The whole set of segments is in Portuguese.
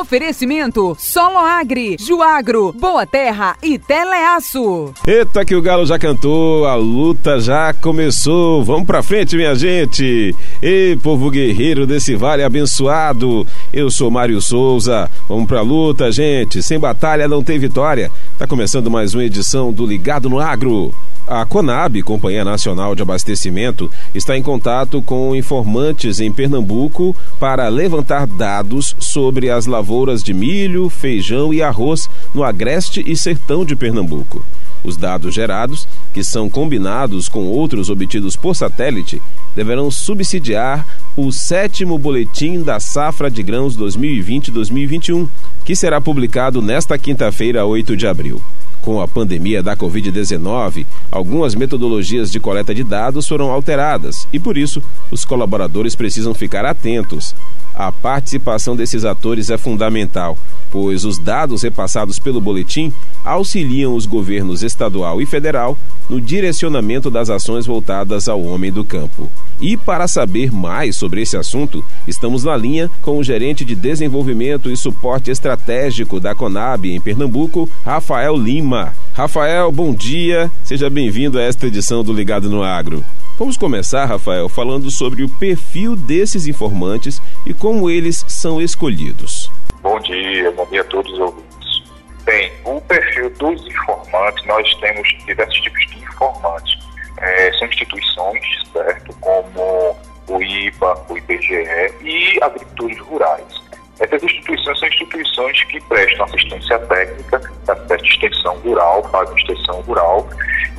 Oferecimento Solo Agri, Juagro, Boa Terra e Teleaço. Eita que o galo já cantou, a luta já começou. Vamos pra frente, minha gente. Ei, povo guerreiro desse vale abençoado. Eu sou Mário Souza. Vamos pra luta, gente. Sem batalha não tem vitória. Tá começando mais uma edição do Ligado no Agro. A Conab, Companhia Nacional de Abastecimento, está em contato com informantes em Pernambuco para levantar dados sobre as lavouras de milho, feijão e arroz no agreste e sertão de Pernambuco. Os dados gerados, que são combinados com outros obtidos por satélite, deverão subsidiar o sétimo boletim da safra de grãos 2020-2021, que será publicado nesta quinta-feira, 8 de abril. Com a pandemia da Covid-19, algumas metodologias de coleta de dados foram alteradas e, por isso, os colaboradores precisam ficar atentos. A participação desses atores é fundamental, pois os dados repassados pelo boletim auxiliam os governos estadual e federal no direcionamento das ações voltadas ao homem do campo. E para saber mais sobre esse assunto, estamos na linha com o gerente de desenvolvimento e suporte estratégico da Conab em Pernambuco, Rafael Lima. Rafael, bom dia. Seja bem-vindo a esta edição do Ligado no Agro. Vamos começar, Rafael, falando sobre o perfil desses informantes e como eles são escolhidos. Bom dia, bom dia a todos os ouvintes. Bem, o perfil dos informantes, nós temos diversos tipos de informantes é, são instituições, certo, como o IBA, o IBGE e agricultores rurais. Essas instituições são instituições que prestam assistência técnica, da extensão rural, fazem extensão rural,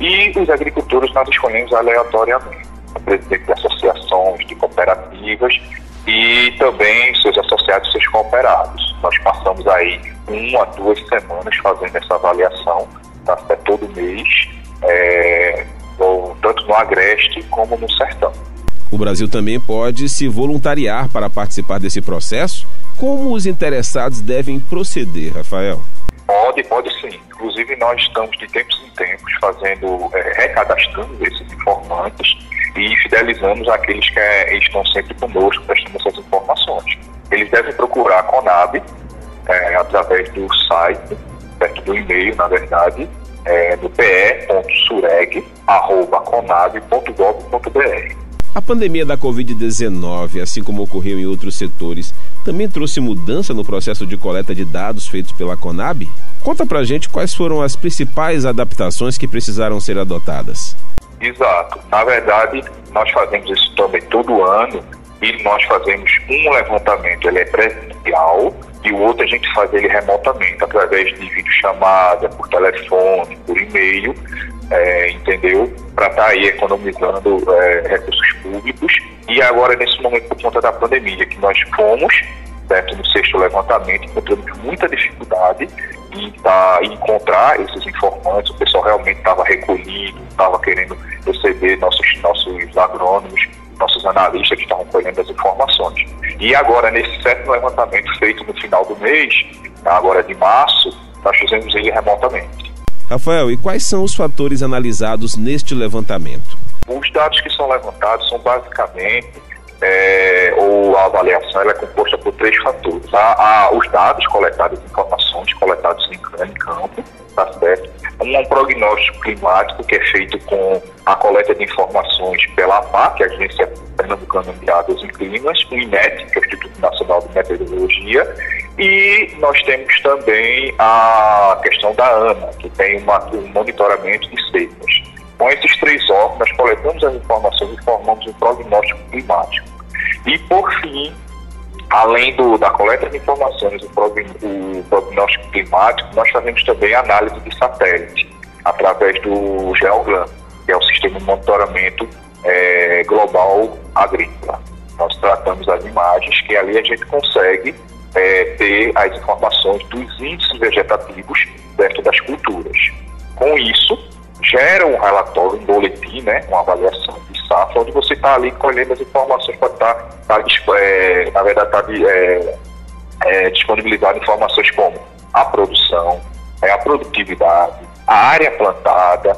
e os agricultores nós escolhemos aleatoriamente. O presidente de associações, de cooperativas e também seus associados e seus cooperados. Nós passamos aí uma, duas semanas fazendo essa avaliação, tá, todo mês, é, tanto no agreste como no sertão. O Brasil também pode se voluntariar para participar desse processo? Como os interessados devem proceder, Rafael? Pode, pode sim. Inclusive, nós estamos de tempos em tempos fazendo, é, recadastrando esses informantes e fidelizamos aqueles que é, estão sempre conosco prestando essas informações. Eles devem procurar a Conab é, através do site, perto do e-mail, na verdade, é, no pe.sureg.conab.gov.br. A pandemia da Covid-19, assim como ocorreu em outros setores, também trouxe mudança no processo de coleta de dados feitos pela Conab? Conta pra gente quais foram as principais adaptações que precisaram ser adotadas. Exato. Na verdade, nós fazemos isso também todo ano e nós fazemos um levantamento, ele é presencial, e o outro a gente faz ele remotamente, através de videochamada, por telefone, por e-mail, é, entendeu? Para estar tá aí economizando é, recursos públicos. E agora, nesse momento, por conta da pandemia, que nós fomos, certo, no sexto levantamento, encontramos muita dificuldade em, tá, em encontrar esses informantes, o pessoal realmente estava recolhido, estava querendo receber nossos, nossos agrônomos, nossos analistas que estavam colhendo as informações. E agora, nesse sétimo levantamento feito no final do mês, agora de março, nós fizemos ele remotamente. Rafael, e quais são os fatores analisados neste levantamento? Os dados que são levantados são basicamente, é, ou a avaliação é composta por três fatores. Há, há os dados coletados, informações coletadas em, em campo, tá certo? Um, um prognóstico climático que é feito com a coleta de informações pela APAC, a Agência Pernambucana de Águas e Climas, o INET, que é o Instituto Nacional de Meteorologia, e nós temos também a questão da ANA, que tem uma, um monitoramento de secas. Com esses três órgãos, nós coletamos as informações e formamos um prognóstico climático. E, por fim, além do, da coleta de informações, o, o prognóstico climático, nós fazemos também análise de satélite, através do GeoGLAM, que é o sistema de monitoramento é, global agrícola. Nós tratamos as imagens, que ali a gente consegue é, ter as informações dos índices vegetativos dentro das culturas. Com isso, gera um relatório, um boletim, né, uma avaliação de safra, onde você está ali colhendo as informações para estar, tá, tá, é, na verdade, tá, é, é, disponibilizando informações como a produção, é, a produtividade, a área plantada,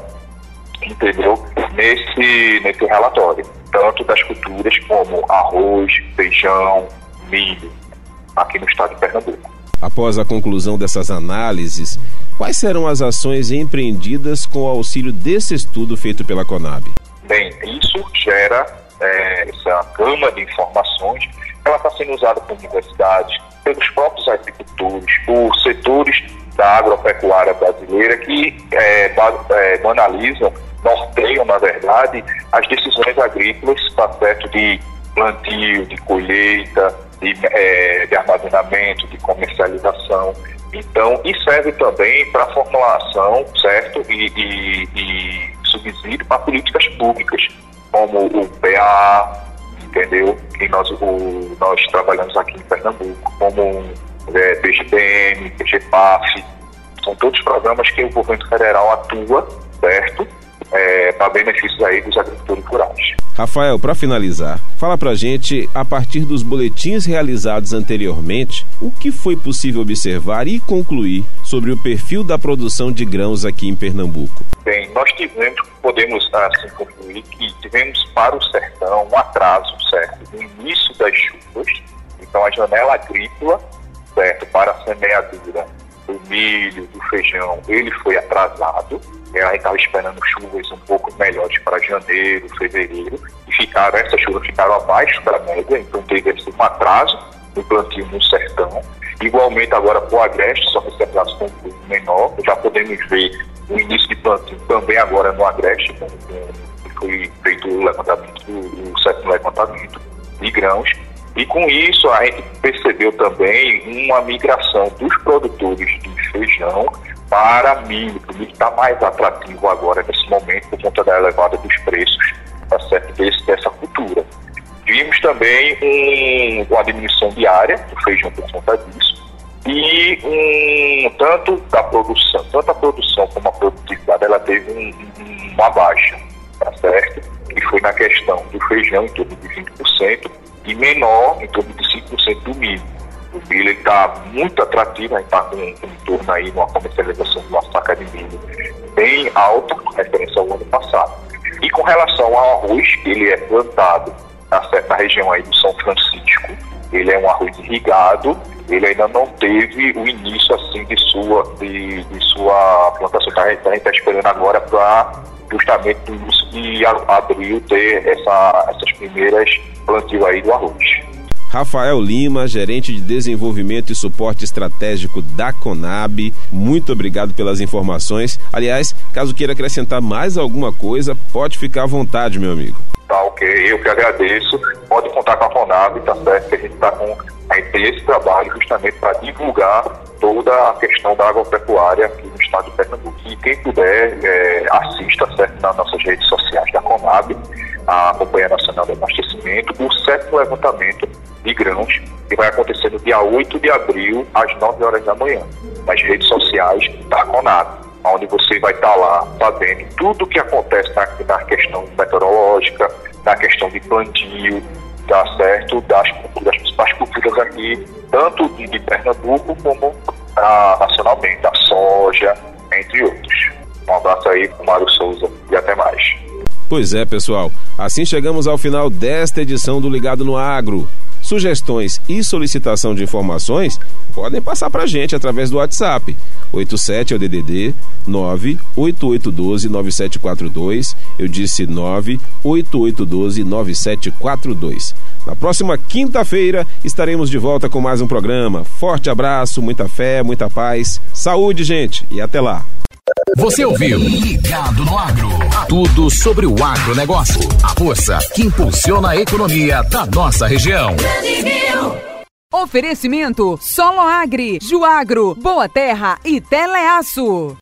entendeu? Nesse, nesse relatório, tanto das culturas como arroz, feijão, milho, aqui no estado de Pernambuco. Após a conclusão dessas análises, quais serão as ações empreendidas com o auxílio desse estudo feito pela Conab? Bem, isso gera é, essa gama de informações, ela está sendo usada por universidades, pelos próprios agricultores, por setores da agropecuária brasileira que é, é, banalizam, norteiam, na verdade, as decisões agrícolas, tá certo, de plantio, de colheita, de, é, de armazenamento, de comercialização. Então, e serve também para formulação, certo, e, e, e subsídio para políticas públicas, como o PA, entendeu? Que nós, o, nós trabalhamos aqui em Pernambuco, como é, PGPM, PGPAF, são todos programas que o governo federal atua, certo? É, para benefícios aí dos agricultores rurais. Rafael, para finalizar, fala para gente, a partir dos boletins realizados anteriormente, o que foi possível observar e concluir sobre o perfil da produção de grãos aqui em Pernambuco? Bem, nós tivemos, podemos assim concluir que tivemos para o sertão um atraso, certo, no início das chuvas, então a janela agrícola, certo, para a semeadura do milho, do feijão, ele foi atrasado. É, a gente estava esperando chuvas um pouco melhores para janeiro, fevereiro, e ficaram, essas chuvas ficaram abaixo da média, então teve um atraso no plantio no sertão. Igualmente agora para o agreste, só que esse atraso foi um pouco menor, já podemos ver o início de plantio também agora no agreste, que foi feito o levantamento, o sétimo levantamento de grãos, e com isso a gente percebeu também uma migração dos produtores de feijão para milho, o está mais atrativo agora nesse momento por conta da elevada dos preços tá certo, desse, dessa cultura. Vimos também um, uma diminuição diária do feijão por conta disso e um, tanto da produção, tanto a produção como a produtividade, ela teve um, uma baixa, tá certo? Que foi na questão do feijão em torno de 20%, e menor, em torno de 5% do milho. O milho está muito atrativo, a gente está com, em torno aí uma comercialização de uma saca de milho bem alta, com referência ao ano passado. E com relação ao arroz, ele é plantado na certa região aí do São Francisco, ele é um arroz irrigado, ele ainda não teve o início assim de sua, de, de sua plantação. A gente está esperando agora para justamente no início de abril ter essa, essas primeiras plantio aí do arroz. Rafael Lima, gerente de desenvolvimento e suporte estratégico da Conab, muito obrigado pelas informações. Aliás, caso queira acrescentar mais alguma coisa, pode ficar à vontade, meu amigo. Tá ok, eu que agradeço. Pode contar com a Conab, tá certo? Que a gente está com a gente tem esse trabalho justamente para divulgar toda a questão da agropecuária aqui no estado de Pernambuco. E quem puder, é, assista certo, nas nossas redes sociais da Conab a Companhia Nacional de Abastecimento, o sétimo levantamento de grãos, que vai acontecer no dia 8 de abril, às 9 horas da manhã, nas redes sociais da CONAB, onde você vai estar lá sabendo tudo o que acontece na, na questão meteorológica, na questão de plantio, tá certo, das, das principais culturas aqui, tanto de, de Pernambuco como a, nacionalmente, a soja, entre outros. Um abraço aí, Mário Souza, e até mais. Pois é, pessoal. Assim chegamos ao final desta edição do Ligado no Agro. Sugestões e solicitação de informações podem passar para a gente através do WhatsApp 87 é o DDD 98812 9742. Eu disse 98812 9742. Na próxima quinta-feira estaremos de volta com mais um programa. Forte abraço, muita fé, muita paz, saúde, gente, e até lá. Você ouviu Ligado no Agro. Tudo sobre o agronegócio. A força que impulsiona a economia da nossa região. Oferecimento Solo Agri, Juagro, Boa Terra e Teleaço.